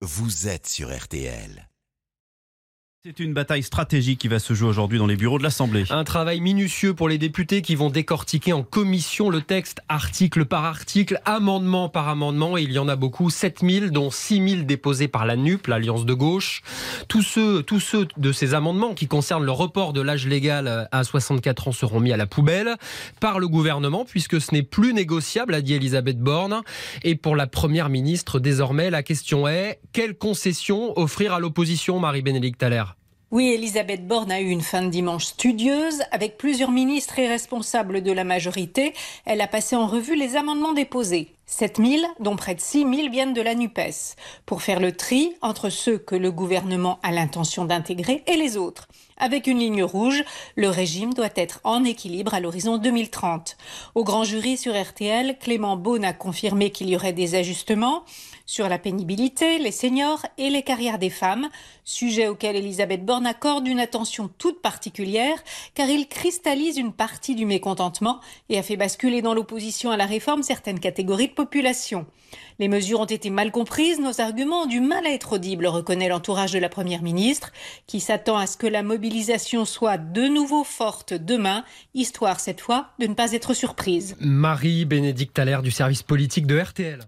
vous êtes sur RTL. C'est une bataille stratégique qui va se jouer aujourd'hui dans les bureaux de l'Assemblée. Un travail minutieux pour les députés qui vont décortiquer en commission le texte article par article, amendement par amendement. Et il y en a beaucoup, 7000, dont 6000 déposés par la NUP, l'Alliance de gauche. Tous ceux, tous ceux de ces amendements qui concernent le report de l'âge légal à 64 ans seront mis à la poubelle par le gouvernement, puisque ce n'est plus négociable, a dit Elisabeth Borne. Et pour la première ministre, désormais, la question est quelle concession offrir à l'opposition, Marie-Bénédicte Allaire? Oui, Elisabeth Borne a eu une fin de dimanche studieuse. Avec plusieurs ministres et responsables de la majorité, elle a passé en revue les amendements déposés. 7000, dont près de 6000 viennent de la NUPES, pour faire le tri entre ceux que le gouvernement a l'intention d'intégrer et les autres. Avec une ligne rouge, le régime doit être en équilibre à l'horizon 2030. Au grand jury sur RTL, Clément Beaune a confirmé qu'il y aurait des ajustements sur la pénibilité, les seniors et les carrières des femmes, sujet auquel Elisabeth Borne accorde une attention toute particulière car il cristallise une partie du mécontentement et a fait basculer dans l'opposition à la réforme certaines catégories de population. Les mesures ont été mal comprises, nos arguments ont du mal à être audibles, reconnaît l'entourage de la Première ministre, qui s'attend à ce que la mobilisation soit de nouveau forte demain, histoire cette fois de ne pas être surprise. Marie-Bénédicte Allaire du service politique de RTL.